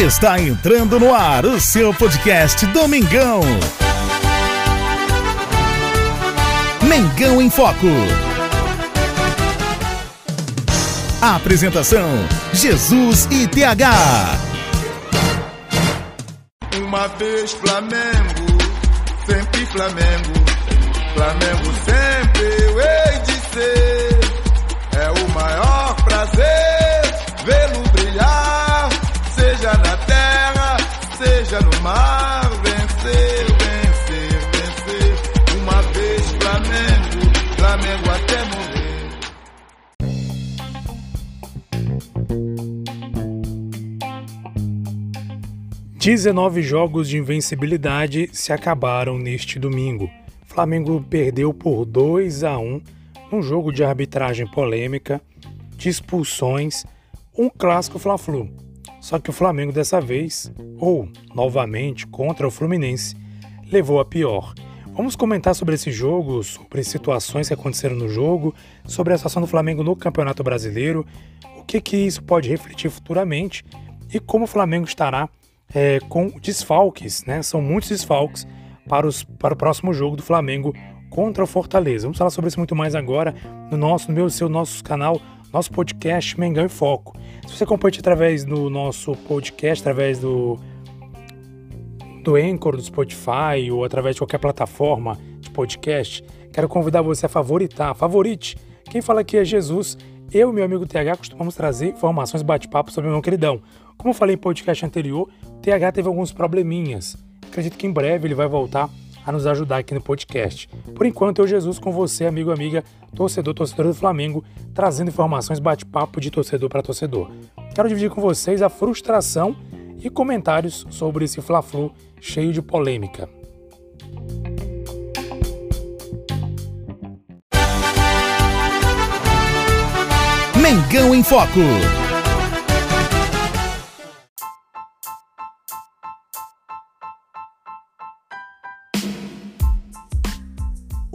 Está entrando no ar o seu podcast Domingão. Mengão em Foco. Apresentação: Jesus e TH. Uma vez Flamengo, sempre Flamengo. Flamengo sempre eu hei de ser. 19 jogos de invencibilidade se acabaram neste domingo. Flamengo perdeu por 2 a 1 num jogo de arbitragem polêmica, de expulsões, um clássico Fla-Flu. Só que o Flamengo dessa vez, ou novamente contra o Fluminense, levou a pior. Vamos comentar sobre esse jogo, sobre situações que aconteceram no jogo, sobre a situação do Flamengo no Campeonato Brasileiro, o que, que isso pode refletir futuramente e como o Flamengo estará é, com desfalques, né? São muitos desfalques para, os, para o próximo jogo do Flamengo contra o Fortaleza. Vamos falar sobre isso muito mais agora no nosso, no meu, seu, nosso canal, nosso podcast Mengão em Foco. Se você acompanha através do nosso podcast, através do do Anchor, do Spotify ou através de qualquer plataforma de podcast, quero convidar você a favoritar, favorite. Quem fala aqui é Jesus. Eu e meu amigo TH costumamos trazer informações bate-papo sobre o meu queridão. Como falei em podcast anterior, o TH teve alguns probleminhas. Acredito que em breve ele vai voltar a nos ajudar aqui no podcast. Por enquanto, eu, Jesus, com você, amigo, amiga, torcedor, torcedor do Flamengo, trazendo informações bate-papo de torcedor para torcedor. Quero dividir com vocês a frustração e comentários sobre esse Fla-Flu cheio de polêmica. Mengão em Foco.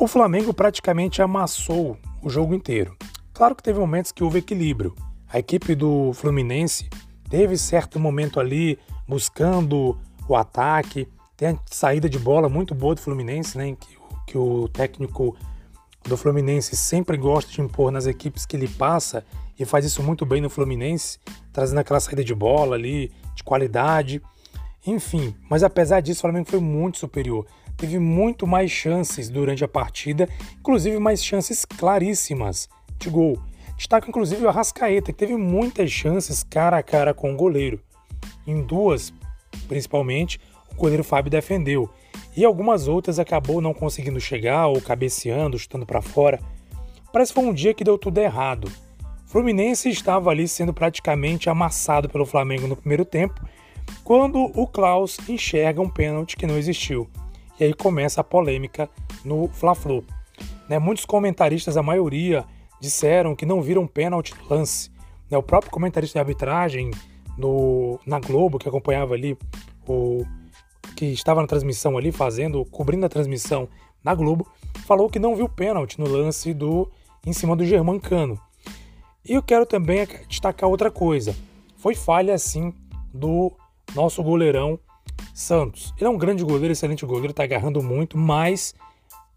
O Flamengo praticamente amassou o jogo inteiro. Claro que teve momentos que houve equilíbrio. A equipe do Fluminense teve certo momento ali buscando o ataque, tem a saída de bola muito boa do Fluminense, né? Que, que o técnico do Fluminense sempre gosta de impor nas equipes que ele passa e faz isso muito bem no Fluminense, trazendo aquela saída de bola ali, de qualidade. Enfim, mas apesar disso, o Flamengo foi muito superior. Teve muito mais chances durante a partida, inclusive mais chances claríssimas de gol. Destaca inclusive o Arrascaeta, que teve muitas chances cara a cara com o goleiro. Em duas, principalmente, o goleiro Fábio defendeu. E algumas outras acabou não conseguindo chegar ou cabeceando, chutando para fora. Parece que foi um dia que deu tudo errado. Fluminense estava ali sendo praticamente amassado pelo Flamengo no primeiro tempo, quando o Klaus enxerga um pênalti que não existiu. E aí começa a polêmica no Fla-Flu. Né, muitos comentaristas, a maioria, disseram que não viram pênalti no lance. Né, o próprio comentarista de arbitragem no, na Globo, que acompanhava ali, o, que estava na transmissão ali, fazendo, cobrindo a transmissão na Globo, falou que não viu pênalti no lance do em cima do Germancano. E eu quero também destacar outra coisa. Foi falha, sim, do nosso goleirão Santos. Ele é um grande goleiro, excelente goleiro, tá agarrando muito, mas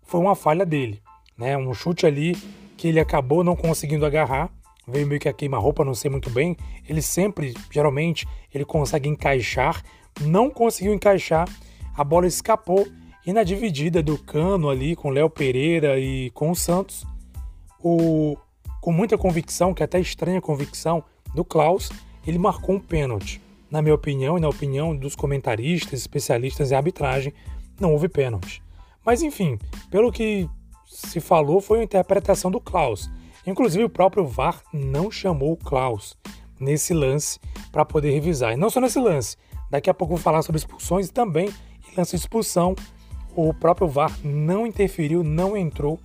foi uma falha dele. Né? Um chute ali que ele acabou não conseguindo agarrar, veio meio que a queima-roupa, não sei muito bem. Ele sempre, geralmente, ele consegue encaixar, não conseguiu encaixar, a bola escapou e na dividida do cano ali com Léo Pereira e com o Santos, o, com muita convicção, que é até estranha convicção, do Klaus, ele marcou um pênalti. Na minha opinião e na opinião dos comentaristas, especialistas em arbitragem, não houve pênalti. Mas enfim, pelo que se falou foi a interpretação do Klaus. Inclusive o próprio VAR não chamou o Klaus nesse lance para poder revisar. E não só nesse lance, daqui a pouco vou falar sobre expulsões e também em lance de expulsão. O próprio VAR não interferiu, não entrou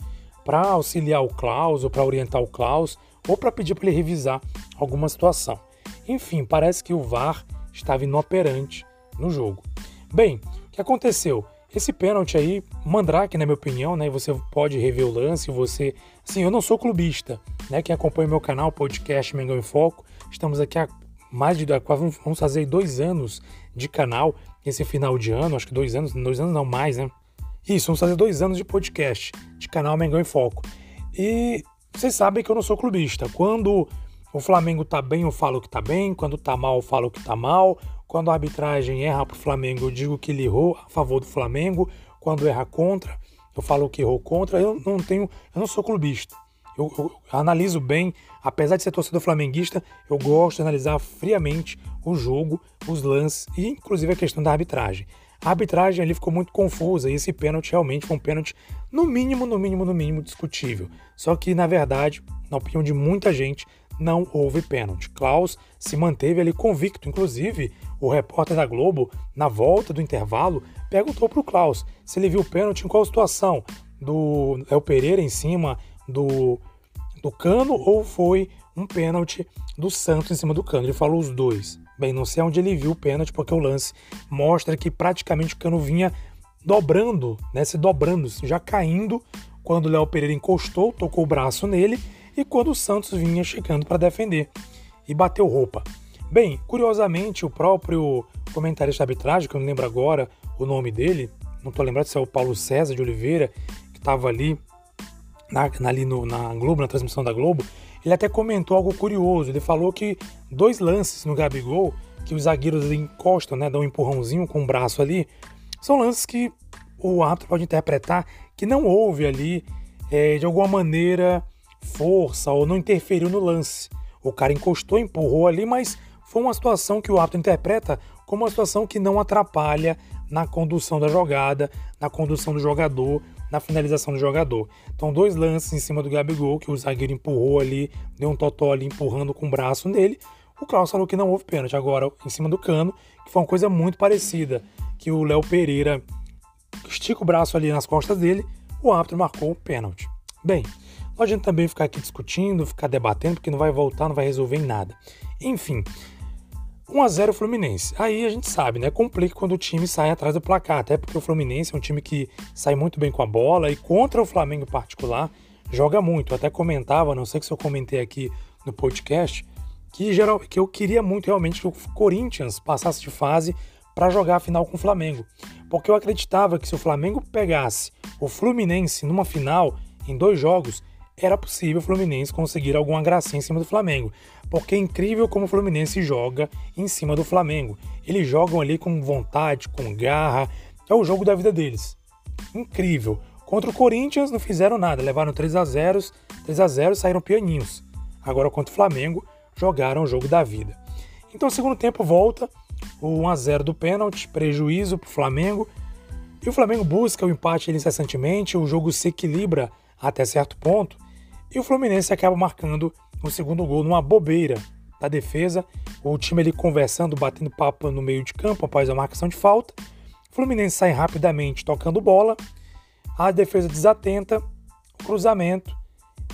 para auxiliar o Klaus ou para orientar o Klaus ou para pedir para ele revisar alguma situação. Enfim, parece que o VAR estava inoperante no jogo. Bem, o que aconteceu? Esse pênalti aí, Mandrake, na minha opinião, né? Você pode rever o lance, você. Assim, eu não sou clubista, né? Quem acompanha o meu canal, podcast Mengão em Foco, estamos aqui há mais de vamos fazer dois anos de canal esse final de ano, acho que dois anos, dois anos não mais, né? Isso, vamos fazer dois anos de podcast, de canal Mengão em Foco. E vocês sabem que eu não sou clubista. Quando o Flamengo tá bem, eu falo que tá bem. Quando tá mal, eu falo que tá mal. Quando a arbitragem erra pro Flamengo, eu digo que ele errou a favor do Flamengo. Quando erra contra, eu falo que errou contra. Eu não tenho, eu não sou clubista. Eu, eu, analiso bem, apesar de ser torcedor flamenguista, eu gosto de analisar friamente o jogo, os lances e inclusive a questão da arbitragem. A arbitragem ali ficou muito confusa e esse pênalti realmente foi um pênalti, no mínimo, no mínimo, no mínimo, discutível. Só que, na verdade, na opinião de muita gente, não houve pênalti. Klaus se manteve ali convicto. Inclusive, o repórter da Globo, na volta do intervalo, perguntou para o Klaus se ele viu o pênalti em qual situação. Do Léo Pereira em cima do, do cano ou foi um pênalti do Santos em cima do cano. Ele falou os dois. Bem, não sei onde ele viu o pênalti, porque o lance mostra que praticamente o cano vinha dobrando, né, se dobrando, já caindo, quando o Léo Pereira encostou, tocou o braço nele, e quando o Santos vinha chegando para defender e bateu roupa. Bem, curiosamente, o próprio comentarista de arbitragem, que eu não lembro agora o nome dele, não estou lembrado se é o Paulo César de Oliveira, que estava ali na, ali no, na Globo, na transmissão da Globo, ele até comentou algo curioso. Ele falou que dois lances no Gabigol, que os zagueiros encostam, né, dão um empurrãozinho com o braço ali, são lances que o árbitro pode interpretar que não houve ali, é, de alguma maneira, força ou não interferiu no lance. O cara encostou, empurrou ali, mas foi uma situação que o árbitro interpreta como uma situação que não atrapalha na condução da jogada, na condução do jogador, na finalização do jogador. Então, dois lances em cima do Gabigol, que o zagueiro empurrou ali, deu um totó ali empurrando com o braço nele. O Klaus falou que não houve pênalti. Agora, em cima do cano, que foi uma coisa muito parecida, que o Léo Pereira estica o braço ali nas costas dele, o árbitro marcou o pênalti. Bem, não adianta também ficar aqui discutindo, ficar debatendo, porque não vai voltar, não vai resolver em nada. Enfim, 1 a 0 Fluminense. Aí a gente sabe, né? Complica quando o time sai atrás do placar, até porque o Fluminense é um time que sai muito bem com a bola e contra o Flamengo em particular joga muito. Eu até comentava, não sei se eu comentei aqui no podcast, que, geral, que eu queria muito realmente que o Corinthians passasse de fase para jogar a final com o Flamengo. Porque eu acreditava que se o Flamengo pegasse o Fluminense numa final em dois jogos, era possível o Fluminense conseguir alguma gracinha em cima do Flamengo. Porque é incrível como o Fluminense joga em cima do Flamengo. Eles jogam ali com vontade, com garra. É o jogo da vida deles. Incrível. Contra o Corinthians não fizeram nada, levaram 3 a 0, 3 a 0 saíram pianinhos. Agora contra o Flamengo jogaram o jogo da vida. Então, segundo tempo volta, o 1 a 0 do pênalti, prejuízo para o Flamengo. E o Flamengo busca o empate incessantemente, o jogo se equilibra até certo ponto, e o Fluminense acaba marcando o segundo gol numa bobeira da defesa. O time ali conversando, batendo papo no meio de campo após a marcação de falta. O Fluminense sai rapidamente tocando bola. A defesa desatenta, cruzamento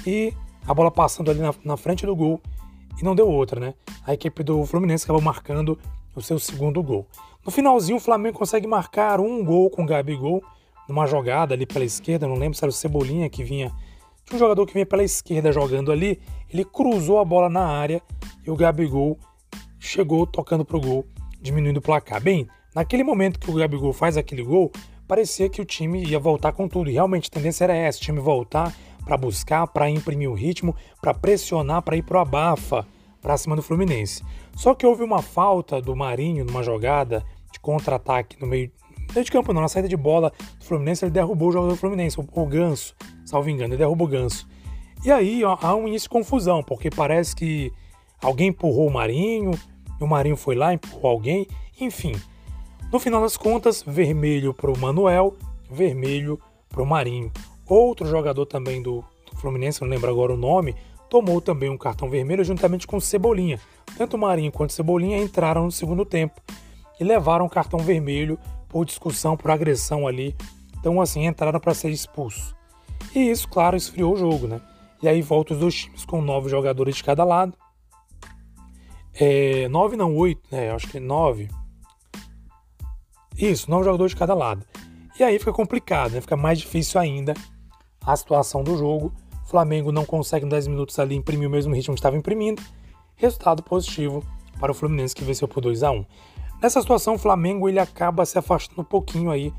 e a bola passando ali na, na frente do gol e não deu outra, né? A equipe do Fluminense acabou marcando o seu segundo gol. No finalzinho, o Flamengo consegue marcar um gol com o Gabigol numa jogada ali pela esquerda, não lembro se era o Cebolinha que vinha tinha um jogador que vinha pela esquerda jogando ali, ele cruzou a bola na área e o Gabigol chegou tocando pro gol, diminuindo o placar. Bem, naquele momento que o Gabigol faz aquele gol, parecia que o time ia voltar com tudo. E realmente a tendência era essa, o time voltar para buscar, para imprimir o ritmo, para pressionar, para ir pro abafa para cima do Fluminense. Só que houve uma falta do Marinho numa jogada de contra-ataque no meio, meio de campo, não, na saída de bola do Fluminense, ele derrubou o jogador do Fluminense, o, Ganso salvo engano, ele derruba o ganso. E aí ó, há um início de confusão, porque parece que alguém empurrou o Marinho, e o Marinho foi lá, empurrou alguém, enfim. No final das contas, vermelho para o Manuel, vermelho para o Marinho. Outro jogador também do, do Fluminense, não lembro agora o nome, tomou também um cartão vermelho juntamente com Cebolinha. Tanto o Marinho quanto o Cebolinha entraram no segundo tempo e levaram um cartão vermelho por discussão, por agressão ali. Então, assim, entraram para ser expulsos. E isso, claro, esfriou o jogo, né? E aí volta os dois times com nove jogadores de cada lado. É, nove não, oito, né? Acho que nove. Isso, nove jogadores de cada lado. E aí fica complicado, né? Fica mais difícil ainda a situação do jogo. O Flamengo não consegue em 10 minutos ali imprimir o mesmo ritmo que estava imprimindo. Resultado positivo para o Fluminense que venceu por 2 a 1. Nessa situação, o Flamengo ele acaba se afastando um pouquinho aí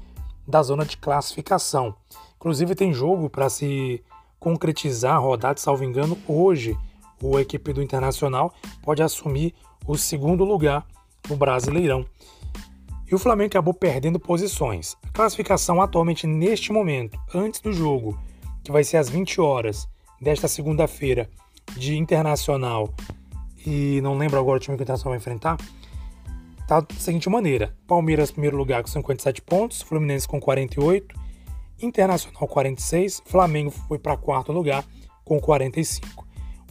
da zona de classificação. Inclusive tem jogo para se concretizar a rodada, salvo engano, hoje o equipe do Internacional pode assumir o segundo lugar no Brasileirão. E o Flamengo acabou perdendo posições. A classificação atualmente neste momento, antes do jogo, que vai ser às 20 horas desta segunda-feira, de Internacional e não lembro agora o time que o Internacional vai enfrentar, tá da seguinte maneira: Palmeiras primeiro lugar com 57 pontos, Fluminense com 48, Internacional 46, Flamengo foi para quarto lugar com 45.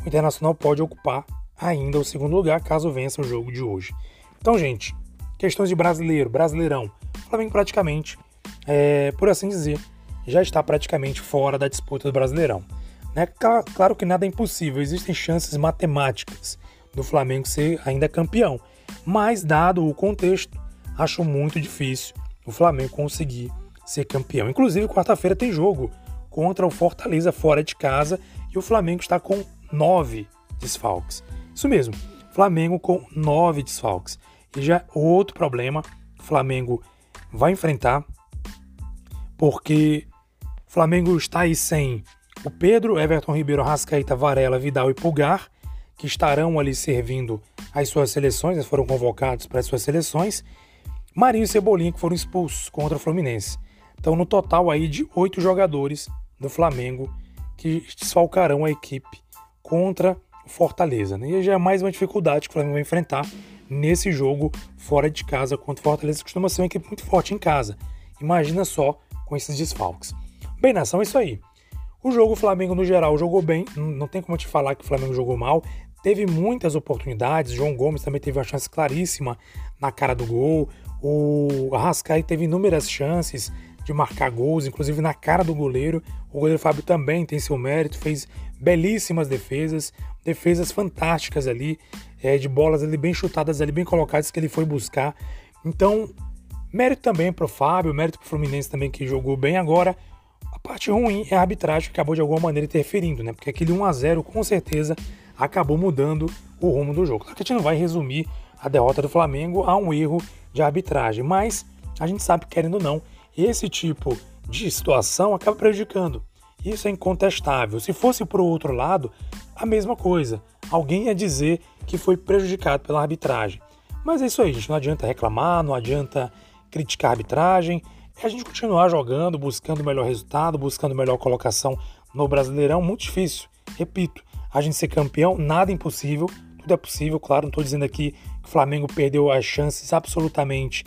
O Internacional pode ocupar ainda o segundo lugar caso vença o jogo de hoje. Então, gente, questões de brasileiro, brasileirão, o Flamengo praticamente, é, por assim dizer, já está praticamente fora da disputa do Brasileirão. Né? Claro que nada é impossível, existem chances matemáticas do Flamengo ser ainda campeão, mas dado o contexto, acho muito difícil o Flamengo conseguir ser campeão. Inclusive, quarta-feira tem jogo contra o Fortaleza fora de casa e o Flamengo está com nove desfalques. Isso mesmo, Flamengo com nove desfalques. E já outro problema o Flamengo vai enfrentar, porque o Flamengo está aí sem o Pedro, Everton Ribeiro, Rascaíta, Varela, Vidal e Pulgar, que estarão ali servindo as suas seleções, eles foram convocados para as suas seleções. Marinho e Cebolinha, que foram expulsos contra o Fluminense. Então, no total aí de oito jogadores do Flamengo que desfalcarão a equipe contra o Fortaleza. Né? E já é mais uma dificuldade que o Flamengo vai enfrentar nesse jogo fora de casa contra o Fortaleza, que costuma ser uma equipe muito forte em casa. Imagina só com esses desfalques. Bem, nação, é isso aí. O jogo, o Flamengo no geral jogou bem, não tem como te falar que o Flamengo jogou mal. Teve muitas oportunidades, João Gomes também teve uma chance claríssima na cara do gol. O Arrascaí teve inúmeras chances de marcar gols, inclusive na cara do goleiro. O goleiro Fábio também tem seu mérito, fez belíssimas defesas, defesas fantásticas ali, é, de bolas ali bem chutadas ali, bem colocadas que ele foi buscar. Então, mérito também para o Fábio, mérito para o Fluminense também que jogou bem agora. A parte ruim é a arbitragem que acabou de alguma maneira interferindo, né? Porque aquele 1 a 0 com certeza acabou mudando o rumo do jogo. Claro que a gente não vai resumir a derrota do Flamengo a um erro de arbitragem, mas a gente sabe, querendo ou não, esse tipo de situação acaba prejudicando. Isso é incontestável. Se fosse para o outro lado, a mesma coisa. Alguém ia dizer que foi prejudicado pela arbitragem. Mas é isso aí, gente. Não adianta reclamar, não adianta criticar a arbitragem. É a gente continuar jogando, buscando o melhor resultado, buscando melhor colocação no Brasileirão. Muito difícil. Repito, a gente ser campeão, nada impossível. Tudo é possível, claro. Não estou dizendo aqui que o Flamengo perdeu as chances absolutamente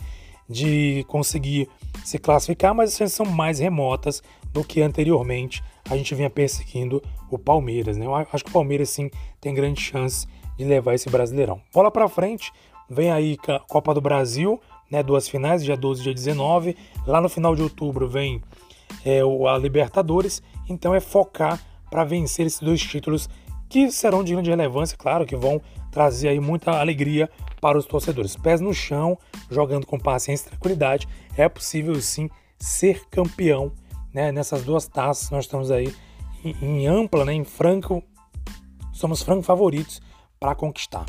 de conseguir se classificar, mas as chances são mais remotas do que anteriormente a gente vinha perseguindo o Palmeiras. Né? Eu acho que o Palmeiras sim tem grande chance de levar esse Brasileirão. Bola para frente, vem aí a Copa do Brasil, né, duas finais, dia 12 e dia 19. Lá no final de outubro vem é, a Libertadores, então é focar para vencer esses dois títulos que serão de grande relevância, claro, que vão trazer aí muita alegria para os torcedores. Pés no chão, jogando com paciência e tranquilidade, é possível sim ser campeão né, nessas duas taças. Nós estamos aí em, em ampla, né, em franco, somos franco favoritos para conquistar.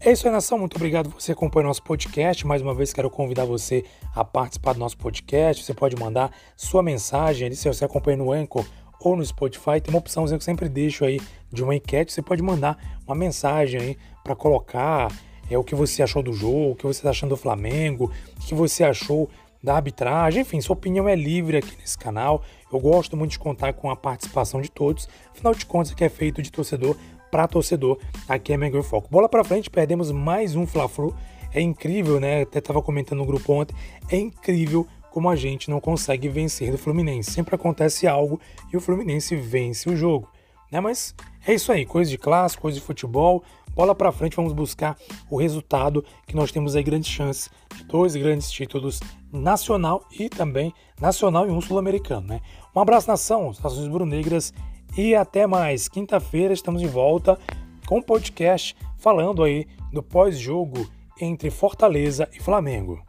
É isso aí, nação. Muito obrigado por você acompanhar nosso podcast. Mais uma vez, quero convidar você a participar do nosso podcast. Você pode mandar sua mensagem ali, se você acompanha no Anchor ou no Spotify, tem uma opção que eu sempre deixo aí de uma enquete. Você pode mandar uma mensagem aí para colocar é, o que você achou do jogo, o que você está achando do Flamengo, o que você achou da arbitragem, enfim, sua opinião é livre aqui nesse canal. Eu gosto muito de contar com a participação de todos. Afinal de contas, que é feito de torcedor para torcedor, aqui é Mengão Foco. Bola para frente, perdemos mais um Fla-Flu. É incrível, né? Até estava comentando no grupo ontem. É incrível como a gente não consegue vencer do Fluminense. Sempre acontece algo e o Fluminense vence o jogo. Né? Mas é isso aí, coisa de classe, coisa de futebol. Bola para frente, vamos buscar o resultado que nós temos aí grandes chances de dois grandes títulos nacional e também nacional e um sul-americano, né? Um abraço nação, Nações Brunegras e até mais. Quinta-feira estamos de volta com o podcast falando aí do pós-jogo entre Fortaleza e Flamengo.